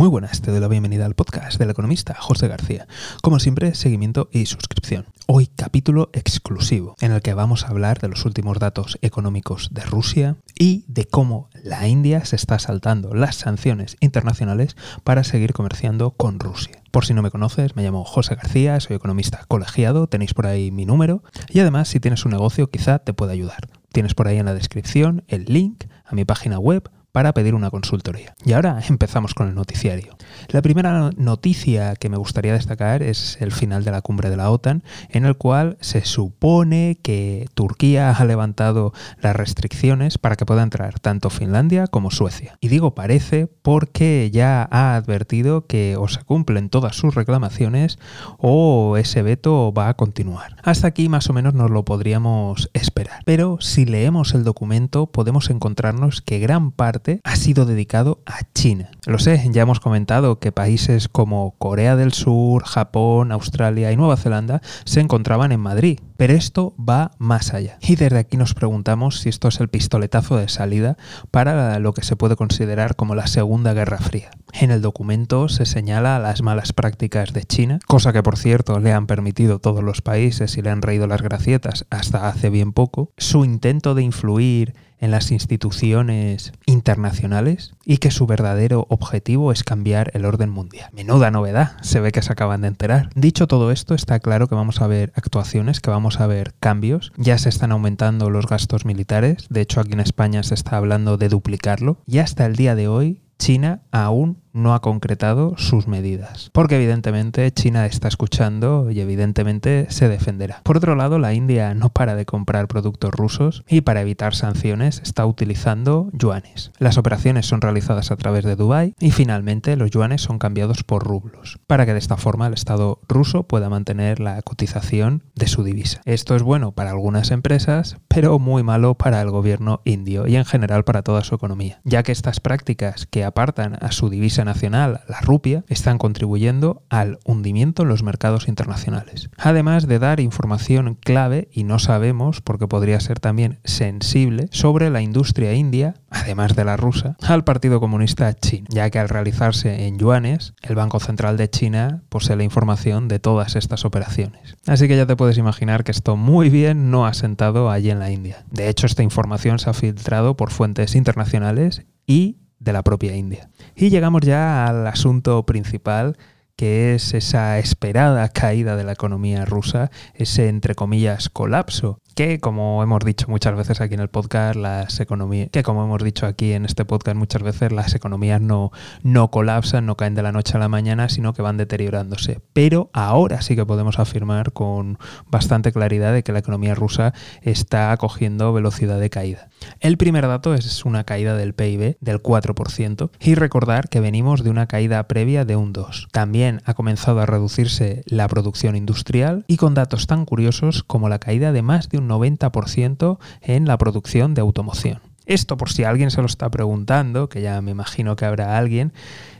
Muy buenas, te doy la bienvenida al podcast del economista José García. Como siempre, seguimiento y suscripción. Hoy capítulo exclusivo en el que vamos a hablar de los últimos datos económicos de Rusia y de cómo la India se está saltando las sanciones internacionales para seguir comerciando con Rusia. Por si no me conoces, me llamo José García, soy economista colegiado, tenéis por ahí mi número y además si tienes un negocio quizá te pueda ayudar. Tienes por ahí en la descripción el link a mi página web para pedir una consultoría. Y ahora empezamos con el noticiario. La primera noticia que me gustaría destacar es el final de la cumbre de la OTAN, en el cual se supone que Turquía ha levantado las restricciones para que pueda entrar tanto Finlandia como Suecia. Y digo parece porque ya ha advertido que o se cumplen todas sus reclamaciones o ese veto va a continuar. Hasta aquí más o menos nos lo podríamos esperar. Pero si leemos el documento podemos encontrarnos que gran parte ha sido dedicado a China. Lo sé, ya hemos comentado que países como Corea del Sur, Japón, Australia y Nueva Zelanda se encontraban en Madrid, pero esto va más allá. Y desde aquí nos preguntamos si esto es el pistoletazo de salida para lo que se puede considerar como la Segunda Guerra Fría. En el documento se señala las malas prácticas de China, cosa que por cierto le han permitido todos los países y le han reído las gracietas hasta hace bien poco, su intento de influir en las instituciones internacionales y que su verdadero objetivo es cambiar el orden mundial. Menuda novedad, se ve que se acaban de enterar. Dicho todo esto, está claro que vamos a ver actuaciones, que vamos a ver cambios. Ya se están aumentando los gastos militares, de hecho aquí en España se está hablando de duplicarlo y hasta el día de hoy China aún no ha concretado sus medidas, porque evidentemente China está escuchando y evidentemente se defenderá. Por otro lado, la India no para de comprar productos rusos y para evitar sanciones está utilizando yuanes. Las operaciones son realizadas a través de Dubái y finalmente los yuanes son cambiados por rublos, para que de esta forma el Estado ruso pueda mantener la cotización de su divisa. Esto es bueno para algunas empresas, pero muy malo para el gobierno indio y en general para toda su economía, ya que estas prácticas que apartan a su divisa nacional, la rupia, están contribuyendo al hundimiento en los mercados internacionales. Además de dar información clave, y no sabemos, porque podría ser también sensible, sobre la industria india, además de la rusa, al Partido Comunista chino, ya que al realizarse en yuanes, el Banco Central de China posee la información de todas estas operaciones. Así que ya te puedes imaginar que esto muy bien no ha sentado allí en la India. De hecho, esta información se ha filtrado por fuentes internacionales y de la propia India. Y llegamos ya al asunto principal que es esa esperada caída de la economía rusa, ese entre comillas colapso que como hemos dicho muchas veces aquí en el podcast, las economías, que como hemos dicho aquí en este podcast muchas veces, las economías no, no colapsan, no caen de la noche a la mañana, sino que van deteriorándose. Pero ahora sí que podemos afirmar con bastante claridad de que la economía rusa está cogiendo velocidad de caída. El primer dato es una caída del PIB del 4% y recordar que venimos de una caída previa de un 2. También ha comenzado a reducirse la producción industrial y con datos tan curiosos como la caída de más de un 90% en la producción de automoción. Esto, por si alguien se lo está preguntando, que ya me imagino que habrá alguien,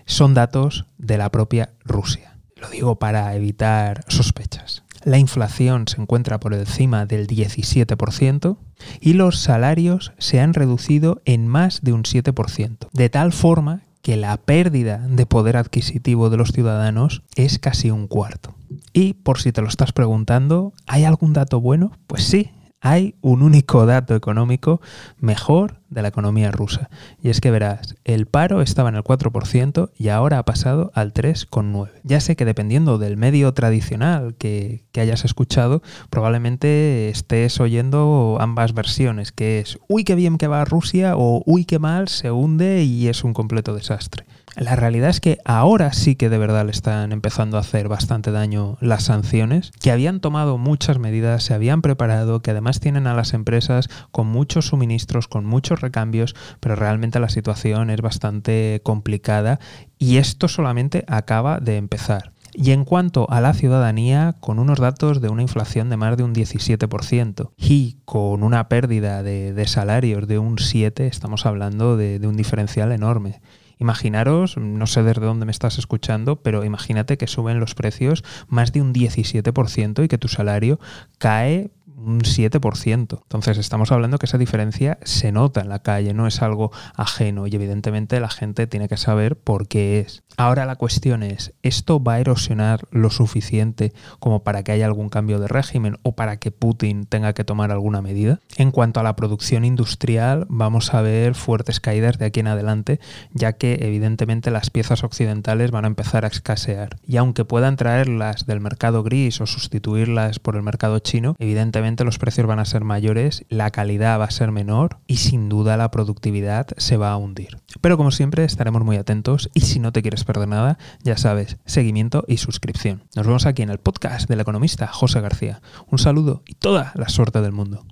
son datos de la propia Rusia. Lo digo para evitar sospechas. La inflación se encuentra por encima del 17% y los salarios se han reducido en más de un 7%, de tal forma que la pérdida de poder adquisitivo de los ciudadanos es casi un cuarto. Y por si te lo estás preguntando, ¿hay algún dato bueno? Pues sí, hay un único dato económico mejor de la economía rusa. Y es que verás, el paro estaba en el 4% y ahora ha pasado al 3,9%. Ya sé que dependiendo del medio tradicional que, hayas escuchado, probablemente estés oyendo ambas versiones, que es, uy, qué bien que va Rusia o uy, qué mal, se hunde y es un completo desastre. La realidad es que ahora sí que de verdad le están empezando a hacer bastante daño las sanciones, que habían tomado muchas medidas, se habían preparado, que además tienen a las empresas con muchos suministros, con muchos recambios, pero realmente la situación es bastante complicada y esto solamente acaba de empezar. Y en cuanto a la ciudadanía, con unos datos de una inflación de más de un 17% y con una pérdida de, salarios de un 7%, estamos hablando de un diferencial enorme. Imaginaros, no sé desde dónde me estás escuchando, pero imagínate que suben los precios más de un 17% y que tu salario cae un 7%. Entonces estamos hablando que esa diferencia se nota en la calle, no es algo ajeno y evidentemente la gente tiene que saber por qué es. Ahora la cuestión es, ¿esto va a erosionar lo suficiente como para que haya algún cambio de régimen o para que Putin tenga que tomar alguna medida? En cuanto a la producción industrial, vamos a ver fuertes caídas de aquí en adelante, ya que evidentemente las piezas occidentales van a empezar a escasear. Y aunque puedan traerlas del mercado gris o sustituirlas por el mercado chino, evidentemente los precios van a ser mayores, la calidad va a ser menor y sin duda la productividad se va a hundir. Pero como siempre estaremos muy atentos y si no te quieres perder nada, ya sabes, seguimiento y suscripción. Nos vemos aquí en el podcast del economista José García. Un saludo y toda la suerte del mundo.